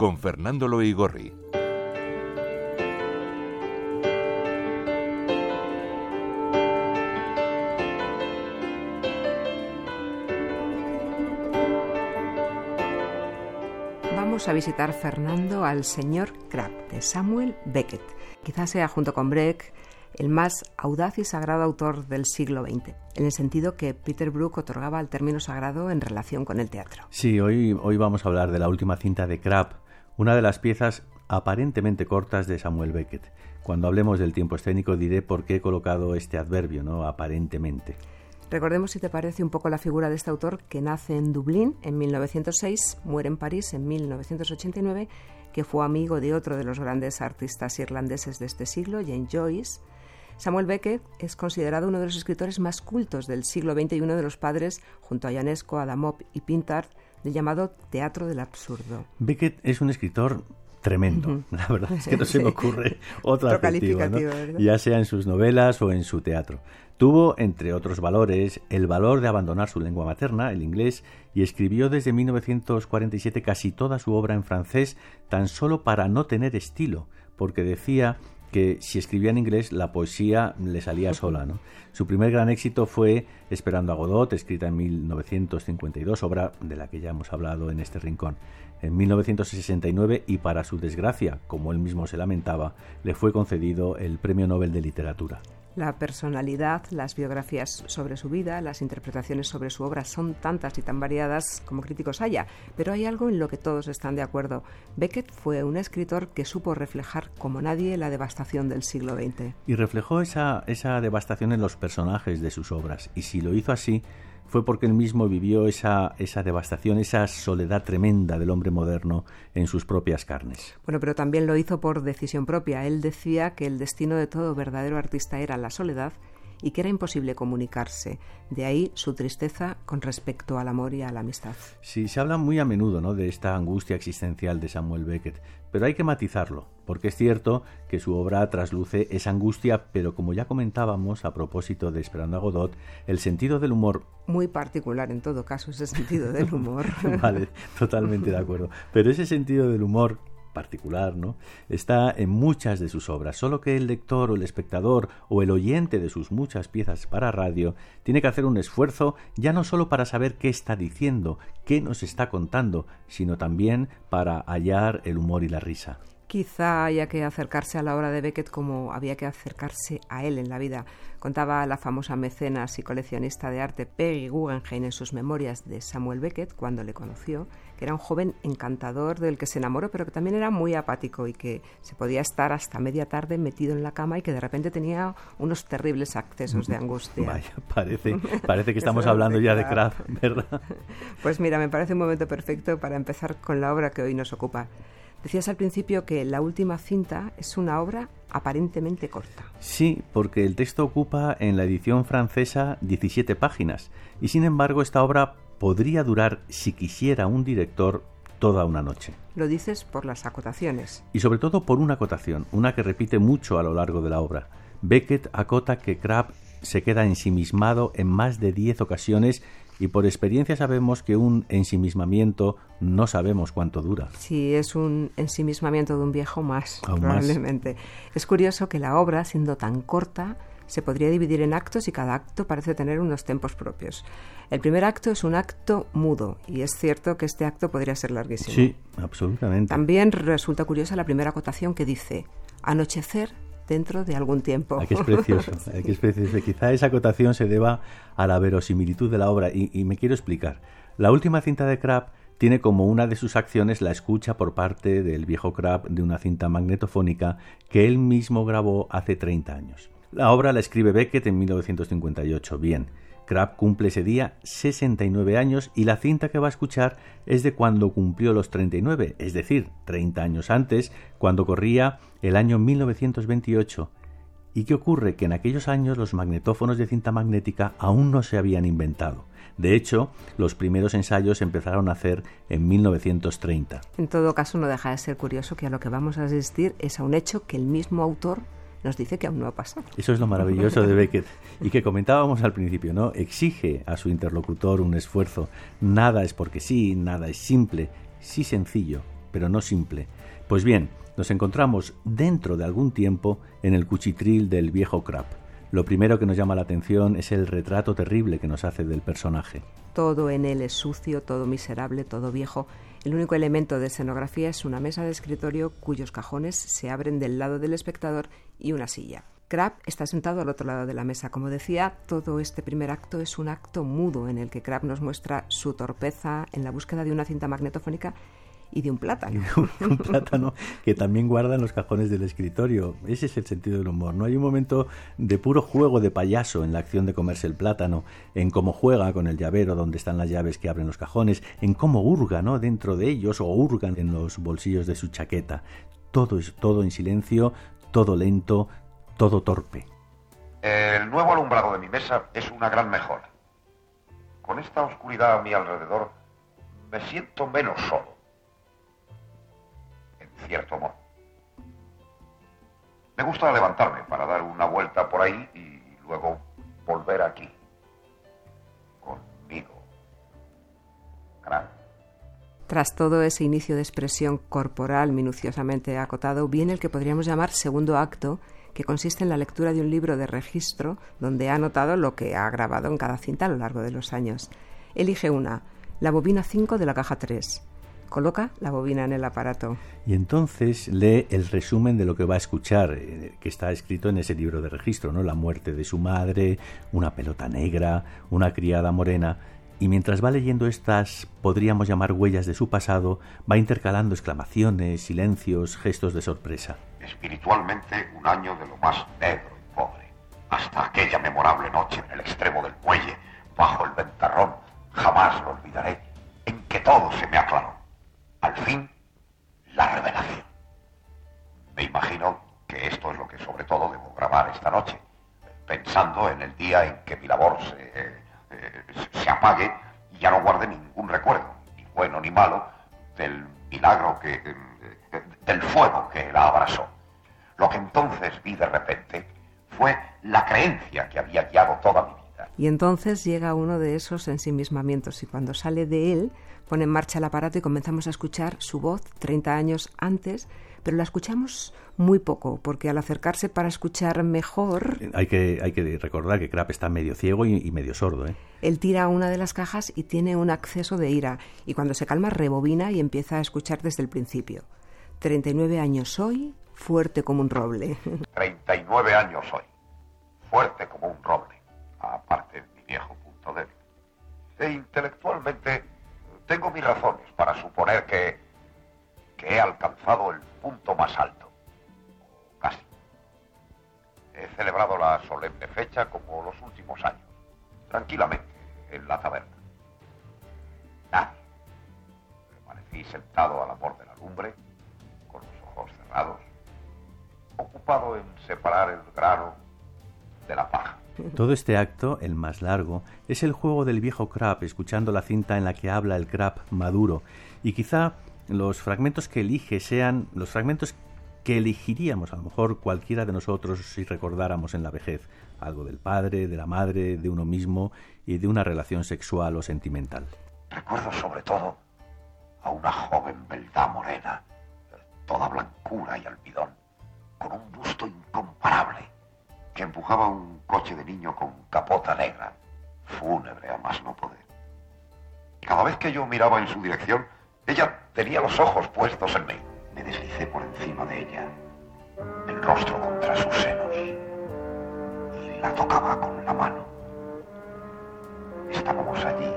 con Fernando Loigorri. Vamos a visitar Fernando al señor Crab de Samuel Beckett. Quizás sea junto con Breck el más audaz y sagrado autor del siglo XX, en el sentido que Peter Brook otorgaba al término sagrado en relación con el teatro. Sí, hoy, hoy vamos a hablar de la última cinta de Crab, una de las piezas aparentemente cortas de Samuel Beckett. Cuando hablemos del tiempo escénico diré por qué he colocado este adverbio, ¿no? Aparentemente. Recordemos, si te parece, un poco la figura de este autor que nace en Dublín en 1906, muere en París en 1989, que fue amigo de otro de los grandes artistas irlandeses de este siglo, James Joyce, Samuel Beckett es considerado uno de los escritores más cultos del siglo XX y uno de los padres, junto a Ionesco, Adamov y Pintard, del llamado teatro del absurdo. Beckett es un escritor tremendo. La verdad es que no se me ocurre otro adjetivo, ya sea en sus novelas o en su teatro. Tuvo, entre otros valores, el valor de abandonar su lengua materna, el inglés, y escribió desde 1947 casi toda su obra en francés, tan solo para no tener estilo, porque decía que si escribía en inglés la poesía le salía sola. ¿no? Su primer gran éxito fue Esperando a Godot, escrita en 1952, obra de la que ya hemos hablado en este rincón. En 1969, y para su desgracia, como él mismo se lamentaba, le fue concedido el Premio Nobel de Literatura. La personalidad, las biografías sobre su vida, las interpretaciones sobre su obra son tantas y tan variadas como críticos haya, pero hay algo en lo que todos están de acuerdo. Beckett fue un escritor que supo reflejar como nadie la devastación del siglo XX. Y reflejó esa, esa devastación en los personajes de sus obras, y si lo hizo así, fue porque él mismo vivió esa, esa devastación, esa soledad tremenda del hombre moderno en sus propias carnes. Bueno, pero también lo hizo por decisión propia. Él decía que el destino de todo verdadero artista era la soledad y que era imposible comunicarse. De ahí su tristeza con respecto al amor y a la amistad. Sí, se habla muy a menudo ¿no? de esta angustia existencial de Samuel Beckett, pero hay que matizarlo, porque es cierto que su obra trasluce esa angustia, pero como ya comentábamos a propósito de Esperando a Godot, el sentido del humor... Muy particular en todo caso ese sentido del humor. vale, totalmente de acuerdo. Pero ese sentido del humor particular, ¿no? Está en muchas de sus obras, solo que el lector o el espectador o el oyente de sus muchas piezas para radio tiene que hacer un esfuerzo ya no solo para saber qué está diciendo, qué nos está contando, sino también para hallar el humor y la risa. Quizá haya que acercarse a la obra de Beckett como había que acercarse a él en la vida. Contaba la famosa mecenas y coleccionista de arte Peggy Guggenheim en sus memorias de Samuel Beckett cuando le conoció, que era un joven encantador del que se enamoró, pero que también era muy apático y que se podía estar hasta media tarde metido en la cama y que de repente tenía unos terribles accesos de angustia. Vaya, parece, parece que estamos hablando ya de Kraft, ¿verdad? Pues mira, me parece un momento perfecto para empezar con la obra que hoy nos ocupa. Decías al principio que la última cinta es una obra aparentemente corta. Sí, porque el texto ocupa en la edición francesa 17 páginas y sin embargo esta obra podría durar, si quisiera un director, toda una noche. Lo dices por las acotaciones. Y sobre todo por una acotación, una que repite mucho a lo largo de la obra. Beckett acota que Crabbe se queda ensimismado en más de 10 ocasiones y por experiencia sabemos que un ensimismamiento no sabemos cuánto dura. Sí, es un ensimismamiento de un viejo más, probablemente. Es curioso que la obra, siendo tan corta, se podría dividir en actos y cada acto parece tener unos tempos propios. El primer acto es un acto mudo y es cierto que este acto podría ser larguísimo. Sí, absolutamente. También resulta curiosa la primera acotación que dice anochecer dentro de algún tiempo. Aquí es precioso, aquí es precioso. Quizá esa acotación se deba a la verosimilitud de la obra y, me quiero explicar. La última cinta de Crab tiene como una de sus acciones la escucha por parte del viejo Crab de una cinta magnetofónica que él mismo grabó hace 30 años. La obra la escribe Beckett en 1958. Bien, Crab cumple ese día 69 años y la cinta que va a escuchar es de cuando cumplió los 39, es decir, 30 años antes, cuando corría el año 1928. ¿Y qué ocurre? Que en aquellos años los magnetófonos de cinta magnética aún no se habían inventado. De hecho, los primeros ensayos empezaron a hacer en 1930. En todo caso, no deja de ser curioso que a lo que vamos a asistir es a un hecho que el mismo autor nos dice que aún no ha pasado. Eso es lo maravilloso de Beckett y que comentábamos al principio, ¿no? Exige a su interlocutor un esfuerzo. Nada es porque sí, nada es simple, sí sencillo, pero no simple. Pues bien, nos encontramos dentro de algún tiempo en el cuchitril del viejo Crap. Lo primero que nos llama la atención es el retrato terrible que nos hace del personaje. Todo en él es sucio, todo miserable, todo viejo. El único elemento de escenografía es una mesa de escritorio cuyos cajones se abren del lado del espectador y una silla. Crab está sentado al otro lado de la mesa. Como decía, todo este primer acto es un acto mudo en el que Crab nos muestra su torpeza en la búsqueda de una cinta magnetofónica y de un plátano. un plátano que también guarda en los cajones del escritorio. Ese es el sentido del humor. No hay un momento de puro juego de payaso en la acción de comerse el plátano, en cómo juega con el llavero donde están las llaves que abren los cajones, en cómo hurga ¿no? dentro de ellos o hurgan en los bolsillos de su chaqueta. Todo es todo en silencio, todo lento, todo torpe. El nuevo alumbrado de mi mesa es una gran mejora. Con esta oscuridad a mi alrededor, me siento menos solo. Cierto modo. Me gusta levantarme para dar una vuelta por ahí y luego volver aquí. Conmigo. Tras todo ese inicio de expresión corporal minuciosamente acotado, viene el que podríamos llamar segundo acto, que consiste en la lectura de un libro de registro donde ha anotado lo que ha grabado en cada cinta a lo largo de los años. Elige una, la bobina 5 de la caja 3. Coloca la bobina en el aparato. Y entonces lee el resumen de lo que va a escuchar, eh, que está escrito en ese libro de registro, ¿no? La muerte de su madre, una pelota negra, una criada morena. Y mientras va leyendo estas, podríamos llamar huellas de su pasado, va intercalando exclamaciones, silencios, gestos de sorpresa espiritualmente un año de lo más negro y pobre. Hasta aquella memorable noche en el extremo del muelle, bajo el ventarrón, jamás lo olvidaré, en que todo se me aclaró. La revelación. Me imagino que esto es lo que sobre todo debo grabar esta noche, pensando en el día en que mi labor se, eh, se apague y ya no guarde ningún recuerdo, ni bueno ni malo, del milagro que... Eh, del fuego que la abrazó. Lo que entonces vi de repente fue la creencia que había guiado toda mi vida. Y entonces llega uno de esos ensimismamientos y cuando sale de él pone en marcha el aparato y comenzamos a escuchar su voz 30 años antes, pero la escuchamos muy poco, porque al acercarse para escuchar mejor... Hay que, hay que recordar que Crap está medio ciego y, medio sordo. ¿eh? Él tira una de las cajas y tiene un acceso de ira, y cuando se calma rebobina y empieza a escuchar desde el principio. 39 años soy, fuerte como un roble. 39 años soy, fuerte como un roble, E intelectualmente tengo mis razones para suponer que, que he alcanzado el punto más alto. Casi. He celebrado la solemne fecha como los últimos años, tranquilamente, en la taberna. Nadie. Permanecí sentado al amor de la lumbre, con los ojos cerrados, ocupado en separar el grano de la paja. Todo este acto, el más largo, es el juego del viejo Crab, escuchando la cinta en la que habla el Crab maduro. Y quizá los fragmentos que elige sean los fragmentos que elegiríamos a lo mejor cualquiera de nosotros si recordáramos en la vejez algo del padre, de la madre, de uno mismo y de una relación sexual o sentimental. Recuerdo sobre todo a una joven beldad morena, toda blancura y almidón, con un busto incomparable, que empujaba un coche de niño con capota negra, fúnebre a más no poder. Cada vez que yo miraba en su dirección, ella tenía los ojos puestos en mí. Me deslicé por encima de ella, el rostro contra sus senos, y la tocaba con la mano. Estábamos allí,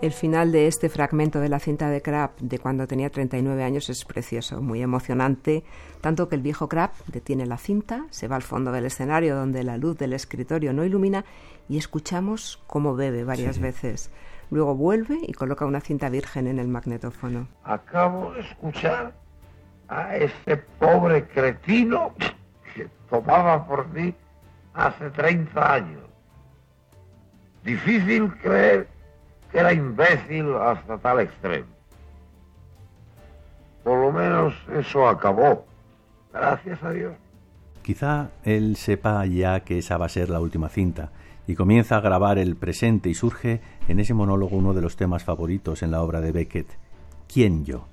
El final de este fragmento de la cinta de Crab de cuando tenía 39 años es precioso, muy emocionante, tanto que el viejo Crab detiene la cinta, se va al fondo del escenario donde la luz del escritorio no ilumina y escuchamos cómo bebe varias veces. Luego vuelve y coloca una cinta virgen en el magnetófono. Acabo de escuchar a ese pobre cretino que tomaba por mí hace 30 años. Difícil creer que era imbécil hasta tal extremo. eso acabó. Gracias a Dios. Quizá él sepa ya que esa va a ser la última cinta y comienza a grabar el presente y surge en ese monólogo uno de los temas favoritos en la obra de Beckett, ¿quién yo?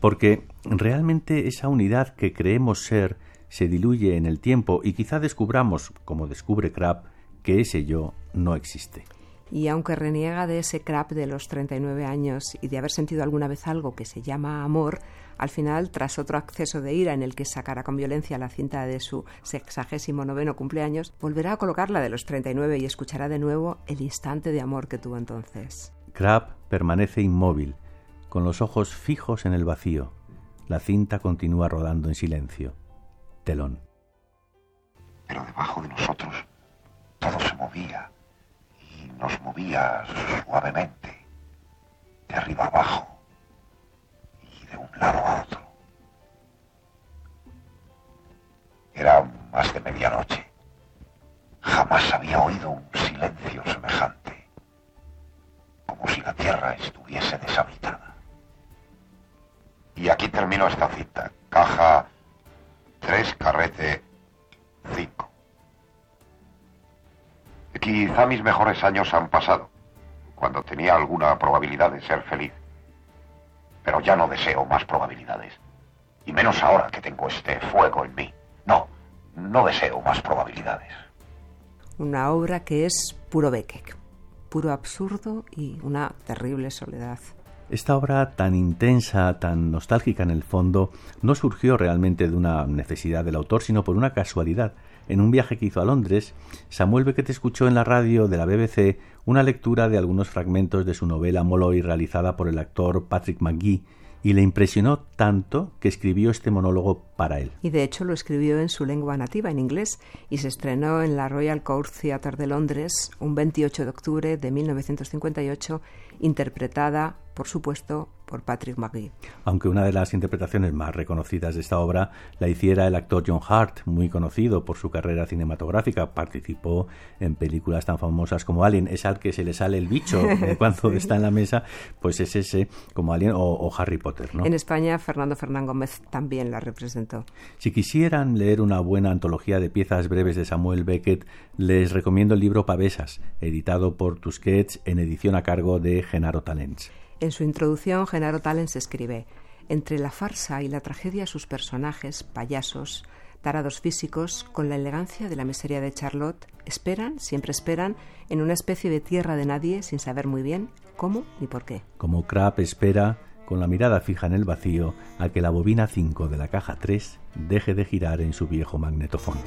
Porque realmente esa unidad que creemos ser se diluye en el tiempo y quizá descubramos, como descubre Krapp, que ese yo no existe. Y aunque reniega de ese crap de los 39 años y de haber sentido alguna vez algo que se llama amor, al final, tras otro acceso de ira en el que sacará con violencia la cinta de su sexagésimo noveno cumpleaños, volverá a colocarla de los 39 y escuchará de nuevo el instante de amor que tuvo entonces. Crab permanece inmóvil, con los ojos fijos en el vacío. La cinta continúa rodando en silencio. Telón. Pero debajo de nosotros suavemente, de arriba abajo y de un lado a otro. Era más de medianoche. Jamás había oído un silencio semejante, como si la tierra estuviese deshabitada. Y aquí terminó esta cita. Caja 3, carrete 5. Quizá mis mejores años han pasado, cuando tenía alguna probabilidad de ser feliz. Pero ya no deseo más probabilidades. Y menos ahora que tengo este fuego en mí. No, no deseo más probabilidades. Una obra que es puro Beckett, puro absurdo y una terrible soledad. Esta obra tan intensa, tan nostálgica en el fondo, no surgió realmente de una necesidad del autor, sino por una casualidad. En un viaje que hizo a Londres, Samuel Beckett escuchó en la radio de la BBC una lectura de algunos fragmentos de su novela Molloy realizada por el actor Patrick McGee, y le impresionó tanto que escribió este monólogo para él. Y de hecho lo escribió en su lengua nativa, en inglés, y se estrenó en la Royal Court Theatre de Londres un 28 de octubre de 1958, interpretada, por supuesto, por Patrick McGee. Aunque una de las interpretaciones más reconocidas de esta obra la hiciera el actor John Hart, muy conocido por su carrera cinematográfica, participó en películas tan famosas como Alien, es al que se le sale el bicho cuando está en la mesa, pues es ese como Alien o, Harry Potter. ¿no? En España, Fernando Fernán Gómez también la representó. Si quisieran leer una buena antología de piezas breves de Samuel Beckett, les recomiendo el libro Pavesas, editado por Tusquets en edición a cargo de Genaro Talents. En su introducción, Genaro Talens escribe: Entre la farsa y la tragedia, sus personajes, payasos, tarados físicos, con la elegancia de la miseria de Charlotte, esperan, siempre esperan, en una especie de tierra de nadie, sin saber muy bien cómo ni por qué. Como Krapp espera, con la mirada fija en el vacío, a que la bobina 5 de la caja 3 deje de girar en su viejo magnetofón.